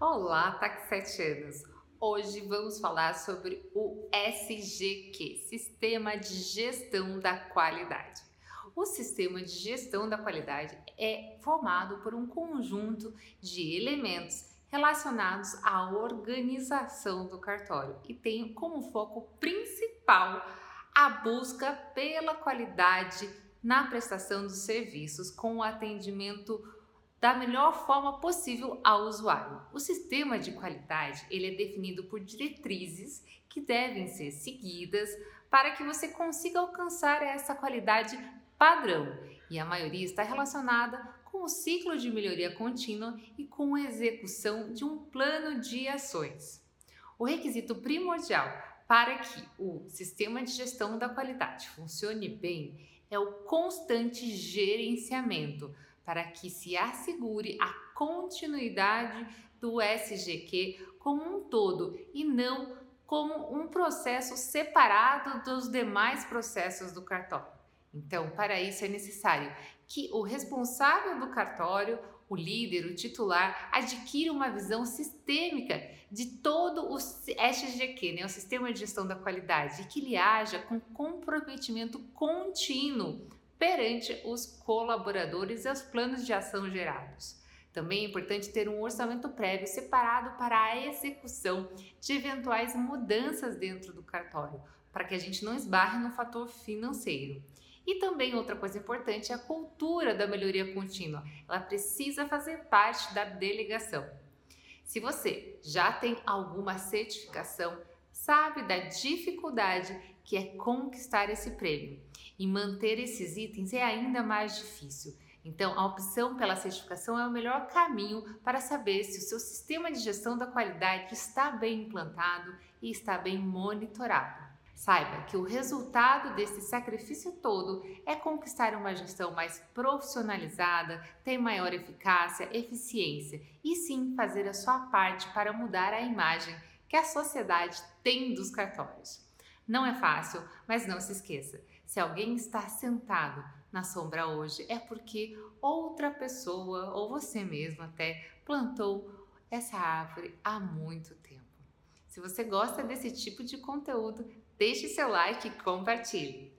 Olá, tá com 7 anos. Hoje vamos falar sobre o SGQ, Sistema de Gestão da Qualidade. O sistema de gestão da qualidade é formado por um conjunto de elementos relacionados à organização do cartório e tem como foco principal a busca pela qualidade na prestação dos serviços com o atendimento da melhor forma possível ao usuário. O sistema de qualidade ele é definido por diretrizes que devem ser seguidas para que você consiga alcançar essa qualidade padrão. E a maioria está relacionada com o ciclo de melhoria contínua e com a execução de um plano de ações. O requisito primordial para que o sistema de gestão da qualidade funcione bem é o constante gerenciamento para que se assegure a continuidade do SGQ como um todo e não como um processo separado dos demais processos do cartório. Então, para isso é necessário que o responsável do cartório, o líder, o titular, adquira uma visão sistêmica de todo o SGQ, né, o Sistema de Gestão da Qualidade, e que ele haja com comprometimento contínuo perante os colaboradores e os planos de ação gerados. Também é importante ter um orçamento prévio separado para a execução de eventuais mudanças dentro do cartório, para que a gente não esbarre no fator financeiro. E também outra coisa importante é a cultura da melhoria contínua. Ela precisa fazer parte da delegação. Se você já tem alguma certificação, sabe da dificuldade que é conquistar esse prêmio. E manter esses itens é ainda mais difícil. Então, a opção pela certificação é o melhor caminho para saber se o seu sistema de gestão da qualidade está bem implantado e está bem monitorado. Saiba que o resultado desse sacrifício todo é conquistar uma gestão mais profissionalizada, ter maior eficácia, eficiência e sim fazer a sua parte para mudar a imagem que a sociedade tem dos cartórios. Não é fácil, mas não se esqueça: se alguém está sentado na sombra hoje, é porque outra pessoa, ou você mesmo até, plantou essa árvore há muito tempo. Se você gosta desse tipo de conteúdo, deixe seu like e compartilhe.